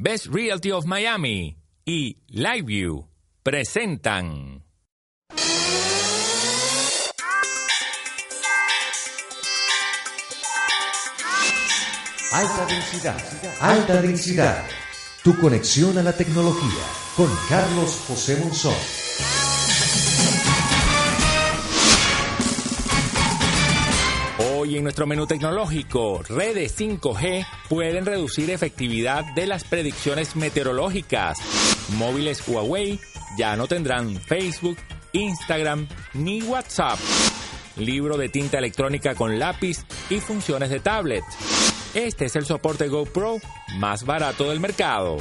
Best Realty of Miami y LiveView presentan. Alta densidad, alta densidad. Tu conexión a la tecnología con Carlos José Monzón. Hoy en nuestro menú tecnológico, redes 5G pueden reducir efectividad de las predicciones meteorológicas. Móviles Huawei ya no tendrán Facebook, Instagram ni WhatsApp. Libro de tinta electrónica con lápiz y funciones de tablet. Este es el soporte GoPro más barato del mercado.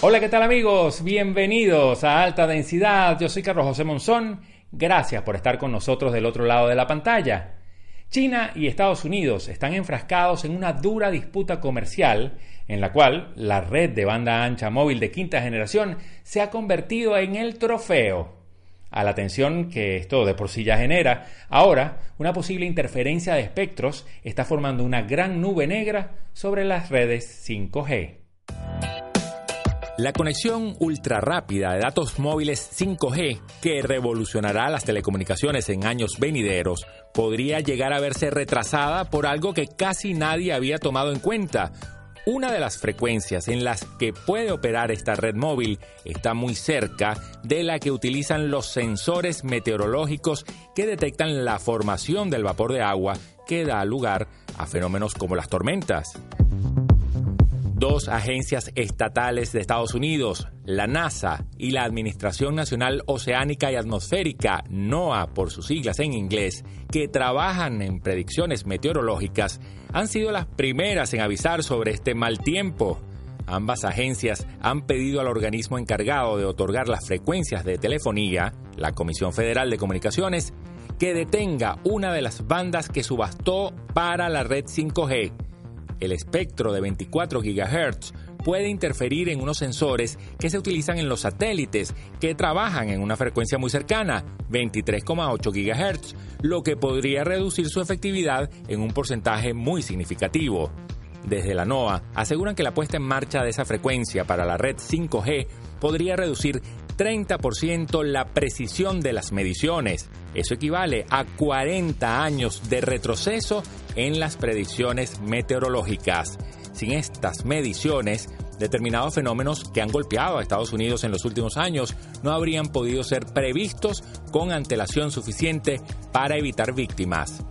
Hola, ¿qué tal amigos? Bienvenidos a Alta Densidad. Yo soy Carlos José Monzón. Gracias por estar con nosotros del otro lado de la pantalla. China y Estados Unidos están enfrascados en una dura disputa comercial en la cual la red de banda ancha móvil de quinta generación se ha convertido en el trofeo. A la tensión que esto de por sí ya genera, ahora una posible interferencia de espectros está formando una gran nube negra sobre las redes 5G. La conexión ultra rápida de datos móviles 5G, que revolucionará las telecomunicaciones en años venideros, podría llegar a verse retrasada por algo que casi nadie había tomado en cuenta. Una de las frecuencias en las que puede operar esta red móvil está muy cerca de la que utilizan los sensores meteorológicos que detectan la formación del vapor de agua que da lugar a fenómenos como las tormentas. Dos agencias estatales de Estados Unidos, la NASA y la Administración Nacional Oceánica y Atmosférica, NOAA por sus siglas en inglés, que trabajan en predicciones meteorológicas, han sido las primeras en avisar sobre este mal tiempo. Ambas agencias han pedido al organismo encargado de otorgar las frecuencias de telefonía, la Comisión Federal de Comunicaciones, que detenga una de las bandas que subastó para la red 5G el espectro de 24 GHz puede interferir en unos sensores que se utilizan en los satélites que trabajan en una frecuencia muy cercana, 23,8 GHz, lo que podría reducir su efectividad en un porcentaje muy significativo. Desde la NOAA aseguran que la puesta en marcha de esa frecuencia para la red 5G podría reducir 30% la precisión de las mediciones. Eso equivale a 40 años de retroceso en las predicciones meteorológicas. Sin estas mediciones, determinados fenómenos que han golpeado a Estados Unidos en los últimos años no habrían podido ser previstos con antelación suficiente para evitar víctimas.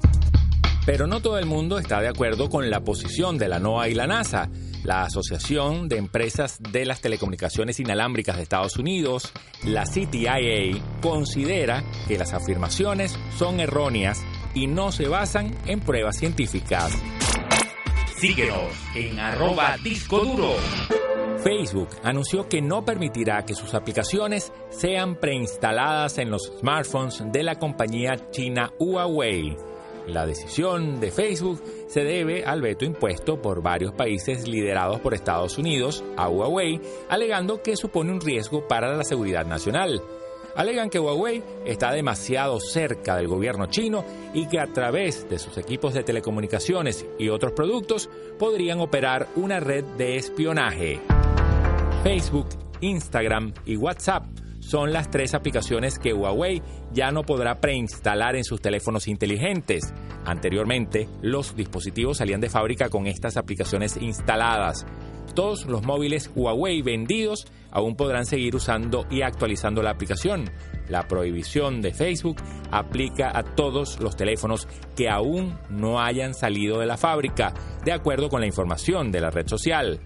Pero no todo el mundo está de acuerdo con la posición de la NOAA y la NASA. La Asociación de Empresas de las Telecomunicaciones Inalámbricas de Estados Unidos, la CTIA, considera que las afirmaciones son erróneas y no se basan en pruebas científicas. Síguenos en arroba disco duro. Facebook anunció que no permitirá que sus aplicaciones sean preinstaladas en los smartphones de la compañía china Huawei. La decisión de Facebook se debe al veto impuesto por varios países liderados por Estados Unidos a Huawei, alegando que supone un riesgo para la seguridad nacional alegan que Huawei está demasiado cerca del gobierno chino y que a través de sus equipos de telecomunicaciones y otros productos podrían operar una red de espionaje. Facebook, Instagram y WhatsApp son las tres aplicaciones que Huawei ya no podrá preinstalar en sus teléfonos inteligentes. Anteriormente, los dispositivos salían de fábrica con estas aplicaciones instaladas. Todos los móviles Huawei vendidos aún podrán seguir usando y actualizando la aplicación. La prohibición de Facebook aplica a todos los teléfonos que aún no hayan salido de la fábrica, de acuerdo con la información de la red social.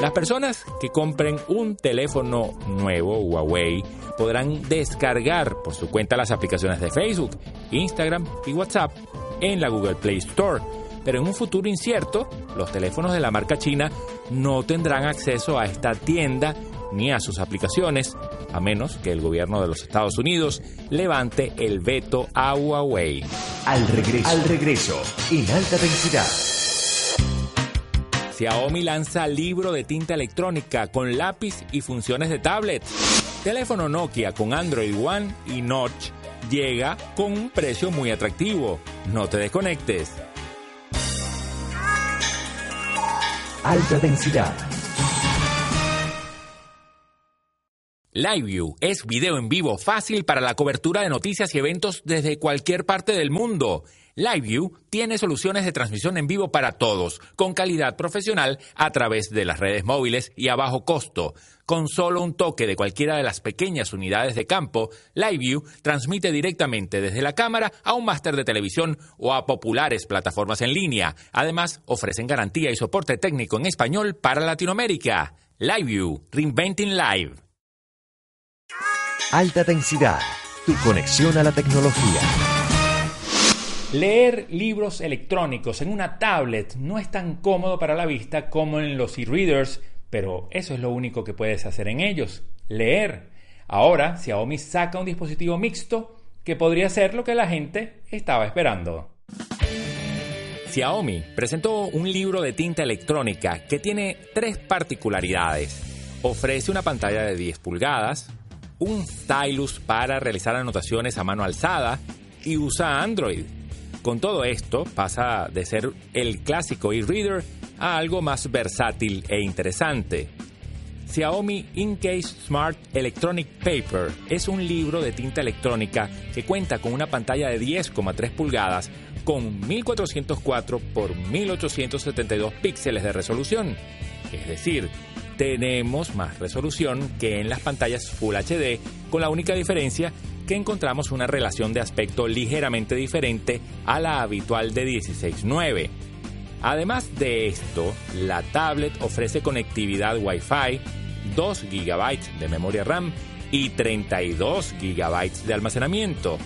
Las personas que compren un teléfono nuevo Huawei podrán descargar por su cuenta las aplicaciones de Facebook, Instagram y WhatsApp en la Google Play Store pero en un futuro incierto, los teléfonos de la marca china no tendrán acceso a esta tienda ni a sus aplicaciones, a menos que el gobierno de los Estados Unidos levante el veto a Huawei. Al regreso, al regreso, en alta densidad. Xiaomi lanza libro de tinta electrónica con lápiz y funciones de tablet. Teléfono Nokia con Android One y Notch llega con un precio muy atractivo. No te desconectes. Alta densidad. LiveView es video en vivo fácil para la cobertura de noticias y eventos desde cualquier parte del mundo. LiveView tiene soluciones de transmisión en vivo para todos, con calidad profesional a través de las redes móviles y a bajo costo. Con solo un toque de cualquiera de las pequeñas unidades de campo, LiveView transmite directamente desde la cámara a un máster de televisión o a populares plataformas en línea. Además, ofrecen garantía y soporte técnico en español para Latinoamérica. LiveView, Reinventing Live. Alta densidad, tu conexión a la tecnología. Leer libros electrónicos en una tablet no es tan cómodo para la vista como en los e-readers, pero eso es lo único que puedes hacer en ellos, leer. Ahora Xiaomi saca un dispositivo mixto que podría ser lo que la gente estaba esperando. Xiaomi presentó un libro de tinta electrónica que tiene tres particularidades. Ofrece una pantalla de 10 pulgadas, un stylus para realizar anotaciones a mano alzada y usa Android. Con todo esto pasa de ser el clásico e-reader a algo más versátil e interesante. Xiaomi InCase Smart Electronic Paper es un libro de tinta electrónica que cuenta con una pantalla de 10,3 pulgadas con 1404 por 1872 píxeles de resolución. Es decir, tenemos más resolución que en las pantallas Full HD, con la única diferencia que encontramos una relación de aspecto ligeramente diferente a la habitual de 16.9. Además de esto, la tablet ofrece conectividad Wi-Fi, 2 GB de memoria RAM y 32 GB de almacenamiento.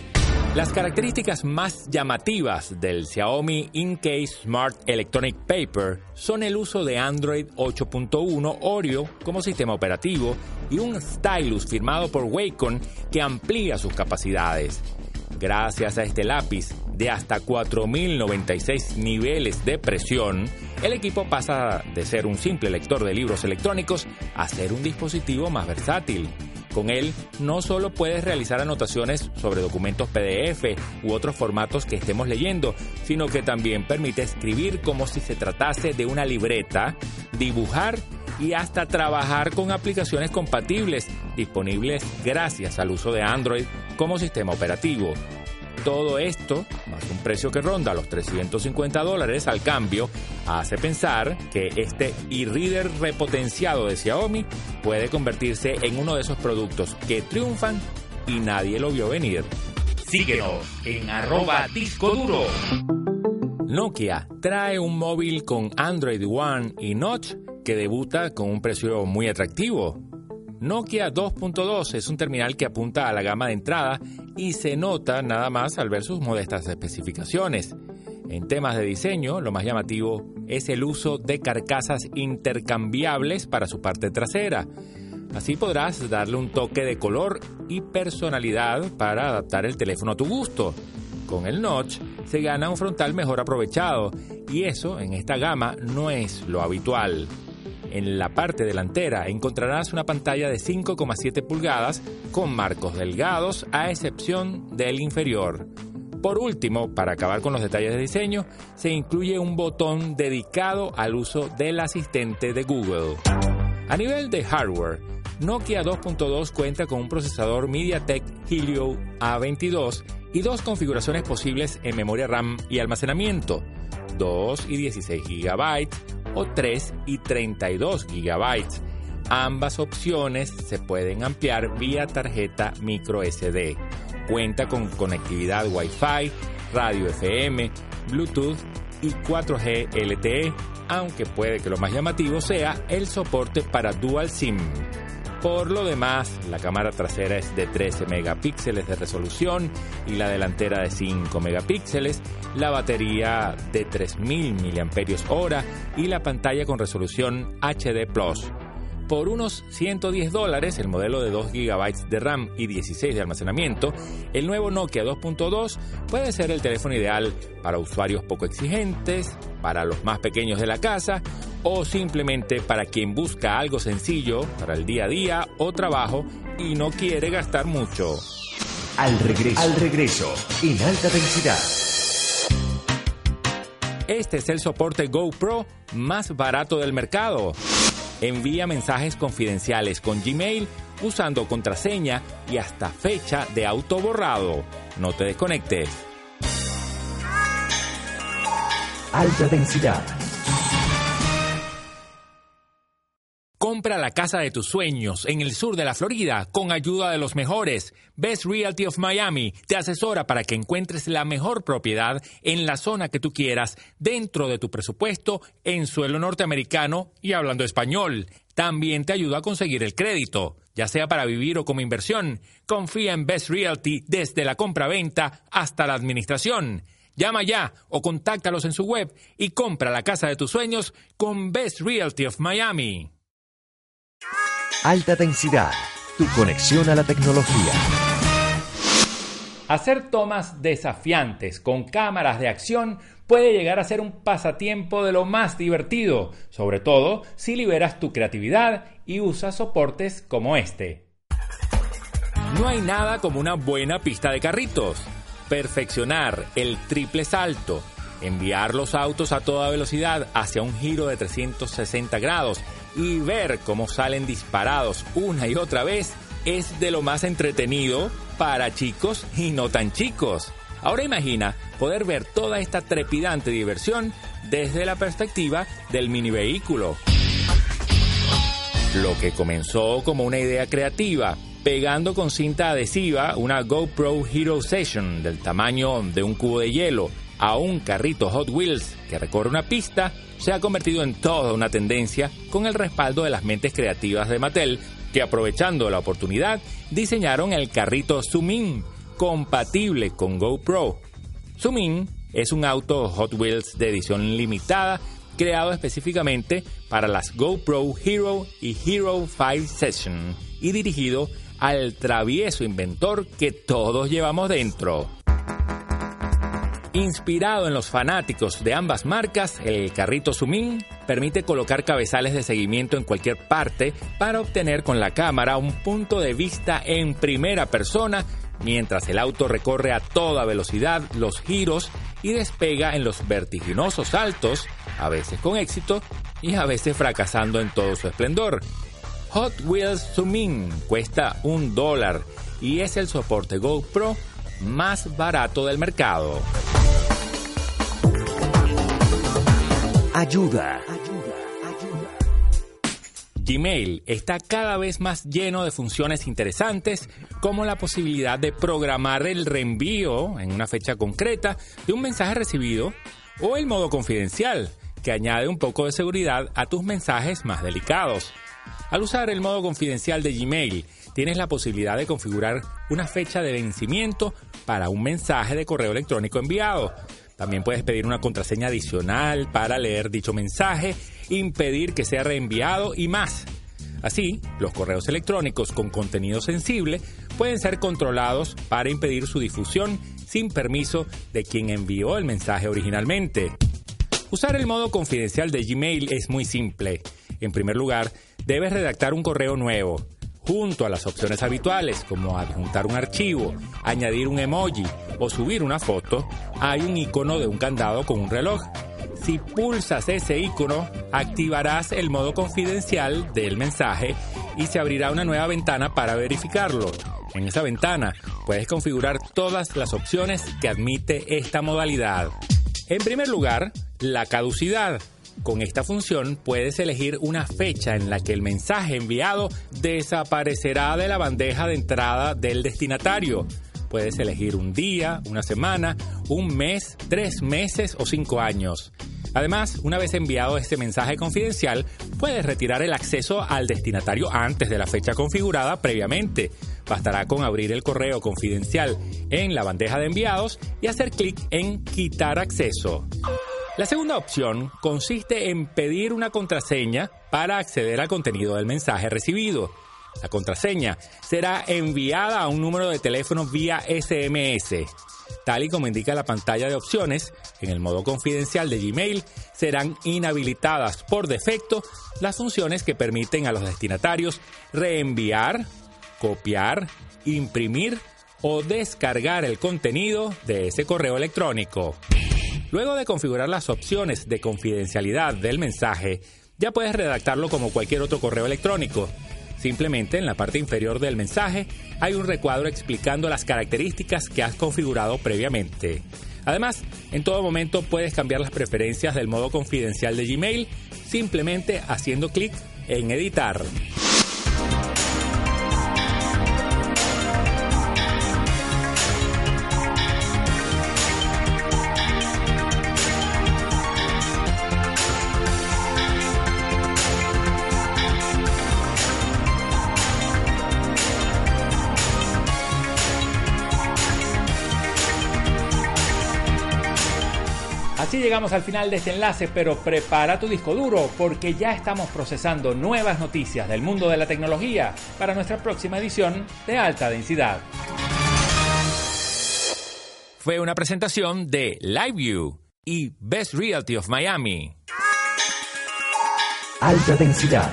Las características más llamativas del Xiaomi InCase Smart Electronic Paper son el uso de Android 8.1 Oreo como sistema operativo y un stylus firmado por Wacom que amplía sus capacidades. Gracias a este lápiz de hasta 4.096 niveles de presión, el equipo pasa de ser un simple lector de libros electrónicos a ser un dispositivo más versátil. Con él no solo puedes realizar anotaciones sobre documentos PDF u otros formatos que estemos leyendo, sino que también permite escribir como si se tratase de una libreta, dibujar y hasta trabajar con aplicaciones compatibles disponibles gracias al uso de Android como sistema operativo. Todo esto, más un precio que ronda los 350 dólares al cambio, hace pensar que este e-reader repotenciado de Xiaomi puede convertirse en uno de esos productos que triunfan y nadie lo vio venir. Síguenos en arroba disco duro. Nokia trae un móvil con Android One y Notch que debuta con un precio muy atractivo, Nokia 2.2 es un terminal que apunta a la gama de entrada y se nota nada más al ver sus modestas especificaciones. En temas de diseño, lo más llamativo es el uso de carcasas intercambiables para su parte trasera. Así podrás darle un toque de color y personalidad para adaptar el teléfono a tu gusto. Con el notch se gana un frontal mejor aprovechado y eso en esta gama no es lo habitual. En la parte delantera encontrarás una pantalla de 5,7 pulgadas con marcos delgados a excepción del inferior. Por último, para acabar con los detalles de diseño, se incluye un botón dedicado al uso del asistente de Google. A nivel de hardware, Nokia 2.2 cuenta con un procesador MediaTek Helio A22 y dos configuraciones posibles en memoria RAM y almacenamiento, 2 y 16 GB o 3 y 32 GB. Ambas opciones se pueden ampliar vía tarjeta micro SD. Cuenta con conectividad Wi-Fi, radio FM, Bluetooth y 4G LTE, aunque puede que lo más llamativo sea el soporte para Dual SIM. Por lo demás, la cámara trasera es de 13 megapíxeles de resolución y la delantera de 5 megapíxeles, la batería de 3000 mAh y la pantalla con resolución HD Plus por unos 110 dólares, el modelo de 2 GB de RAM y 16 de almacenamiento, el nuevo Nokia 2.2 puede ser el teléfono ideal para usuarios poco exigentes, para los más pequeños de la casa o simplemente para quien busca algo sencillo para el día a día o trabajo y no quiere gastar mucho. Al regreso, al regreso, en alta densidad. Este es el soporte GoPro más barato del mercado. Envía mensajes confidenciales con Gmail usando contraseña y hasta fecha de auto borrado. No te desconectes. Alta densidad. Compra la casa de tus sueños en el sur de la Florida con ayuda de los mejores. Best Realty of Miami te asesora para que encuentres la mejor propiedad en la zona que tú quieras dentro de tu presupuesto en suelo norteamericano y hablando español. También te ayuda a conseguir el crédito, ya sea para vivir o como inversión. Confía en Best Realty desde la compra-venta hasta la administración. Llama ya o contáctalos en su web y compra la casa de tus sueños con Best Realty of Miami. Alta densidad, tu conexión a la tecnología. Hacer tomas desafiantes con cámaras de acción puede llegar a ser un pasatiempo de lo más divertido, sobre todo si liberas tu creatividad y usas soportes como este. No hay nada como una buena pista de carritos. Perfeccionar el triple salto, enviar los autos a toda velocidad hacia un giro de 360 grados y ver cómo salen disparados una y otra vez es de lo más entretenido para chicos y no tan chicos. Ahora imagina poder ver toda esta trepidante diversión desde la perspectiva del mini vehículo. Lo que comenzó como una idea creativa, pegando con cinta adhesiva una GoPro Hero Session del tamaño de un cubo de hielo a un carrito Hot Wheels que recorre una pista, se ha convertido en toda una tendencia con el respaldo de las mentes creativas de Mattel, que aprovechando la oportunidad diseñaron el carrito Sumin, compatible con GoPro. Sumin es un auto Hot Wheels de edición limitada creado específicamente para las GoPro Hero y Hero 5 Session y dirigido al travieso inventor que todos llevamos dentro. Inspirado en los fanáticos de ambas marcas, el carrito Sumin permite colocar cabezales de seguimiento en cualquier parte para obtener con la cámara un punto de vista en primera persona mientras el auto recorre a toda velocidad los giros y despega en los vertiginosos saltos, a veces con éxito y a veces fracasando en todo su esplendor. Hot Wheels Sumin cuesta un dólar y es el soporte GoPro más barato del mercado. Ayuda. Gmail está cada vez más lleno de funciones interesantes como la posibilidad de programar el reenvío en una fecha concreta de un mensaje recibido o el modo confidencial que añade un poco de seguridad a tus mensajes más delicados. Al usar el modo confidencial de Gmail, tienes la posibilidad de configurar una fecha de vencimiento para un mensaje de correo electrónico enviado. También puedes pedir una contraseña adicional para leer dicho mensaje, impedir que sea reenviado y más. Así, los correos electrónicos con contenido sensible pueden ser controlados para impedir su difusión sin permiso de quien envió el mensaje originalmente. Usar el modo confidencial de Gmail es muy simple. En primer lugar, debes redactar un correo nuevo junto a las opciones habituales como adjuntar un archivo, añadir un emoji o subir una foto, hay un icono de un candado con un reloj. Si pulsas ese icono, activarás el modo confidencial del mensaje y se abrirá una nueva ventana para verificarlo. En esa ventana puedes configurar todas las opciones que admite esta modalidad. En primer lugar, la caducidad con esta función puedes elegir una fecha en la que el mensaje enviado desaparecerá de la bandeja de entrada del destinatario. Puedes elegir un día, una semana, un mes, tres meses o cinco años. Además, una vez enviado este mensaje confidencial, puedes retirar el acceso al destinatario antes de la fecha configurada previamente. Bastará con abrir el correo confidencial en la bandeja de enviados y hacer clic en Quitar acceso. La segunda opción consiste en pedir una contraseña para acceder al contenido del mensaje recibido. La contraseña será enviada a un número de teléfono vía SMS. Tal y como indica la pantalla de opciones, en el modo confidencial de Gmail serán inhabilitadas por defecto las funciones que permiten a los destinatarios reenviar, copiar, imprimir o descargar el contenido de ese correo electrónico. Luego de configurar las opciones de confidencialidad del mensaje, ya puedes redactarlo como cualquier otro correo electrónico. Simplemente en la parte inferior del mensaje hay un recuadro explicando las características que has configurado previamente. Además, en todo momento puedes cambiar las preferencias del modo confidencial de Gmail simplemente haciendo clic en editar. Así llegamos al final de este enlace, pero prepara tu disco duro porque ya estamos procesando nuevas noticias del mundo de la tecnología para nuestra próxima edición de alta densidad. Fue una presentación de LiveView y Best Realty of Miami. Alta densidad